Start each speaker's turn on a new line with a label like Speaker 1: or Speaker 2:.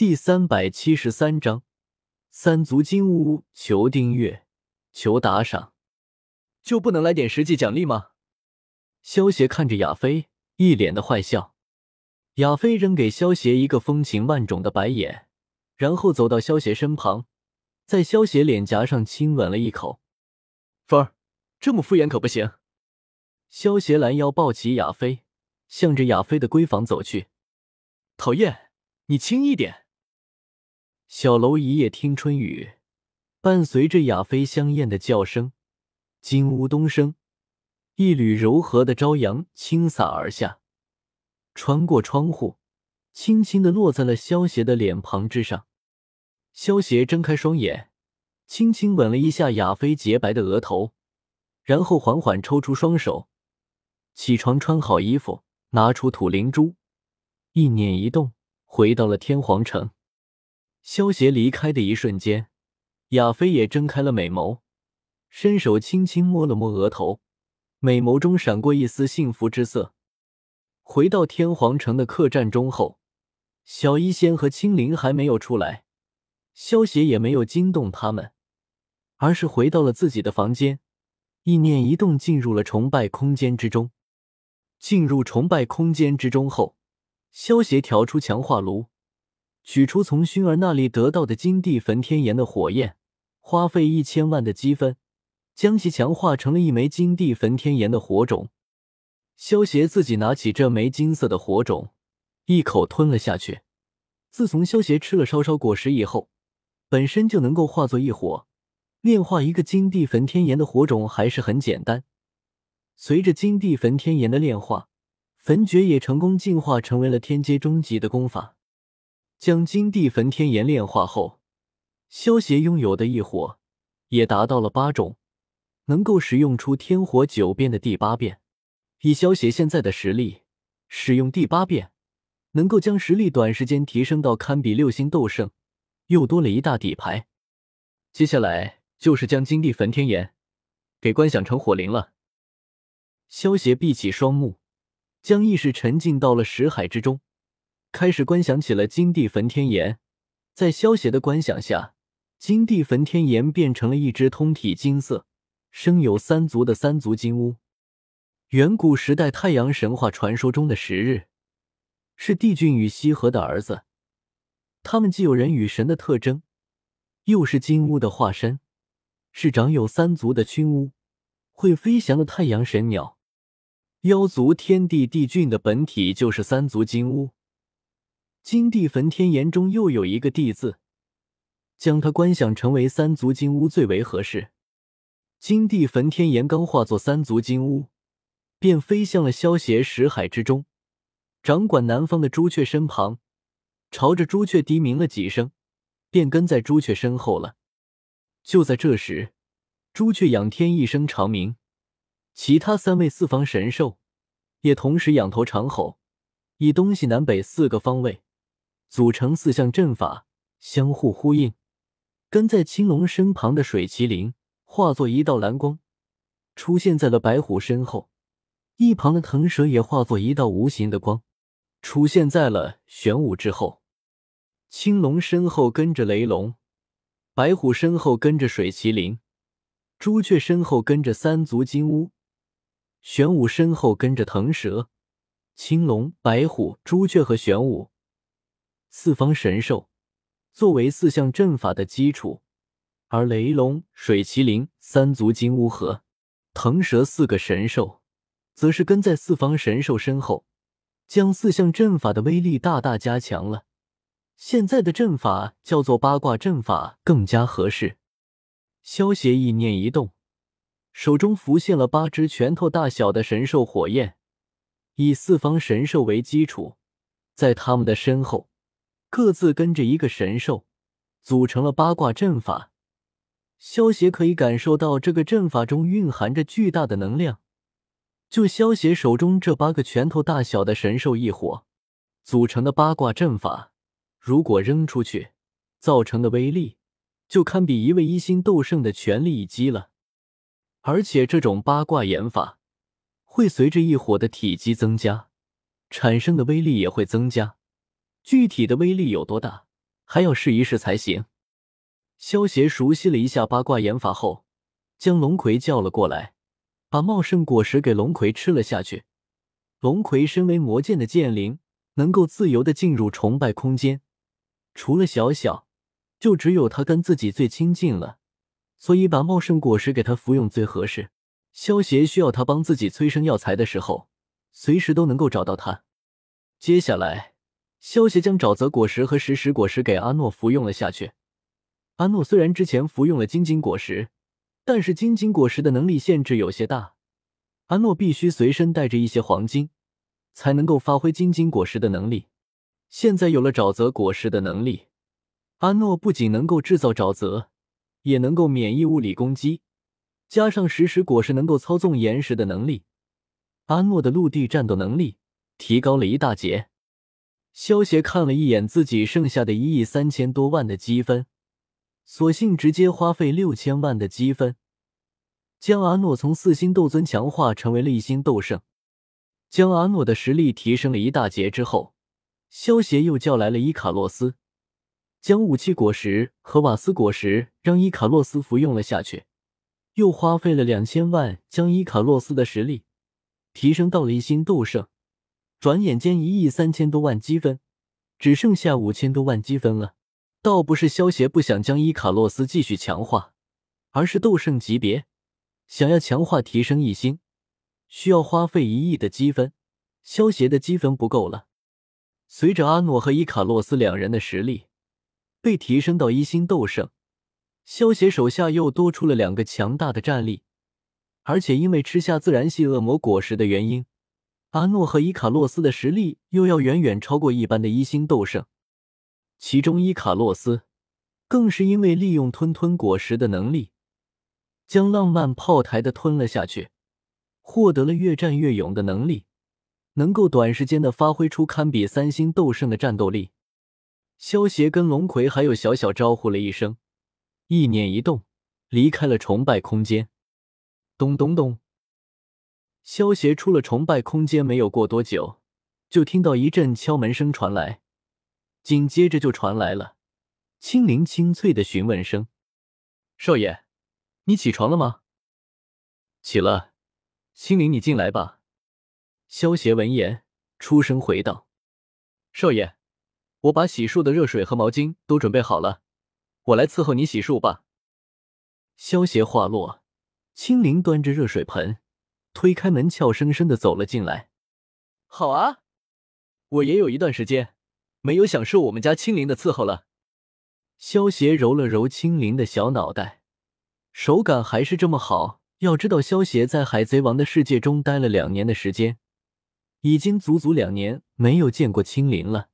Speaker 1: 第三百七十三章三足金乌。求订阅，求打赏，就不能来点实际奖励吗？萧邪看着亚飞，一脸的坏笑。亚飞扔给萧邪一个风情万种的白眼，然后走到萧邪身旁，在萧邪脸颊上亲吻了一口。凤儿，这么敷衍可不行。萧邪拦腰抱起亚飞，向着亚飞的闺房走去。讨厌，你轻一点。小楼一夜听春雨，伴随着亚飞香艳的叫声，金屋东升，一缕柔和的朝阳倾洒而下，穿过窗户，轻轻的落在了萧邪的脸庞之上。萧邪睁开双眼，轻轻吻了一下亚飞洁白的额头，然后缓缓抽出双手，起床穿好衣服，拿出土灵珠，一念一动，回到了天皇城。萧邪离开的一瞬间，亚飞也睁开了美眸，伸手轻轻摸了摸额头，美眸中闪过一丝幸福之色。回到天皇城的客栈中后，小医仙和青灵还没有出来，萧邪也没有惊动他们，而是回到了自己的房间，意念一动，进入了崇拜空间之中。进入崇拜空间之中后，萧邪调出强化炉。取出从薰儿那里得到的金地焚天炎的火焰，花费一千万的积分，将其强化成了一枚金地焚天炎的火种。萧协自己拿起这枚金色的火种，一口吞了下去。自从萧协吃了烧烧果实以后，本身就能够化作一火，炼化一个金地焚天炎的火种还是很简单。随着金地焚天炎的炼化，焚诀也成功进化成为了天阶中级的功法。将金地焚天炎炼化后，萧协拥有的异火也达到了八种，能够使用出天火九变的第八变。以萧协现在的实力，使用第八变，能够将实力短时间提升到堪比六星斗圣，又多了一大底牌。接下来就是将金地焚天炎给观想成火灵了。萧协闭起双目，将意识沉浸到了识海之中。开始观想起了金地焚天炎，在萧邪的观想下，金地焚天炎变成了一只通体金色、生有三足的三足金乌。远古时代太阳神话传说中的十日，是帝俊与羲和的儿子，他们既有人与神的特征，又是金乌的化身，是长有三足的群乌，会飞翔的太阳神鸟。妖族天帝帝俊的本体就是三足金乌。金地焚天炎中又有一个“地”字，将它观想成为三足金乌最为合适。金地焚天炎刚化作三足金乌，便飞向了萧邪识海之中，掌管南方的朱雀身旁，朝着朱雀低鸣了几声，便跟在朱雀身后了。就在这时，朱雀仰天一声长鸣，其他三位四方神兽也同时仰头长吼，以东西南北四个方位。组成四象阵法，相互呼应。跟在青龙身旁的水麒麟化作一道蓝光，出现在了白虎身后。一旁的腾蛇也化作一道无形的光，出现在了玄武之后。青龙身后跟着雷龙，白虎身后跟着水麒麟，朱雀身后跟着三足金乌，玄武身后跟着腾蛇。青龙、白虎、朱雀和玄武。四方神兽作为四象阵法的基础，而雷龙、水麒麟、三足金乌和腾蛇四个神兽，则是跟在四方神兽身后，将四象阵法的威力大大加强了。现在的阵法叫做八卦阵法，更加合适。萧协意念一动，手中浮现了八只拳头大小的神兽火焰，以四方神兽为基础，在他们的身后。各自跟着一个神兽，组成了八卦阵法。萧协可以感受到这个阵法中蕴含着巨大的能量。就萧协手中这八个拳头大小的神兽异火组成的八卦阵法，如果扔出去，造成的威力就堪比一位一星斗圣的全力一击了。而且这种八卦演法会随着异火的体积增加，产生的威力也会增加。具体的威力有多大，还要试一试才行。萧协熟悉了一下八卦演法后，将龙葵叫了过来，把茂盛果实给龙葵吃了下去。龙葵身为魔剑的剑灵，能够自由的进入崇拜空间，除了小小，就只有他跟自己最亲近了，所以把茂盛果实给他服用最合适。萧协需要他帮自己催生药材的时候，随时都能够找到他。接下来，萧协将沼泽果实和石石果实给阿诺服用了下去。阿诺虽然之前服用了金金果实，但是金金果实的能力限制有些大，阿诺必须随身带着一些黄金，才能够发挥金金果实的能力。现在有了沼泽果实的能力，阿诺不仅能够制造沼泽，也能够免疫物理攻击，加上石石果实能够操纵岩石的能力，阿诺的陆地战斗能力提高了一大截。萧协看了一眼自己剩下的一亿三千多万的积分。索性直接花费六千万的积分，将阿诺从四星斗尊强化成为了一星斗圣，将阿诺的实力提升了一大截之后，萧协又叫来了伊卡洛斯，将武器果实和瓦斯果实让伊卡洛斯服用了下去，又花费了两千万将伊卡洛斯的实力提升到了一星斗圣。转眼间一亿三千多万积分，只剩下五千多万积分了。倒不是萧协不想将伊卡洛斯继续强化，而是斗圣级别想要强化提升一星，需要花费一亿的积分，萧协的积分不够了。随着阿诺和伊卡洛斯两人的实力被提升到一星斗圣，萧协手下又多出了两个强大的战力，而且因为吃下自然系恶魔果实的原因，阿诺和伊卡洛斯的实力又要远远超过一般的一星斗圣。其中，伊卡洛斯更是因为利用吞吞果实的能力，将浪漫炮台的吞了下去，获得了越战越勇的能力，能够短时间的发挥出堪比三星斗圣的战斗力。萧协跟龙葵还有小小招呼了一声，意念一动，离开了崇拜空间。咚咚咚，萧协出了崇拜空间，没有过多久，就听到一阵敲门声传来。紧接着就传来了清灵清脆的询问声：“少爷，你起床了吗？”“起了。”“清灵，你进来吧。”萧协闻言出声回道：“少爷，我把洗漱的热水和毛巾都准备好了，我来伺候你洗漱吧。”萧协话落，清灵端着热水盆，推开门，俏生生的走了进来。“好啊，我也有一段时间。”没有享受我们家青灵的伺候了。萧协揉了揉青灵的小脑袋，手感还是这么好。要知道，萧协在海贼王的世界中待了两年的时间，已经足足两年没有见过青灵了。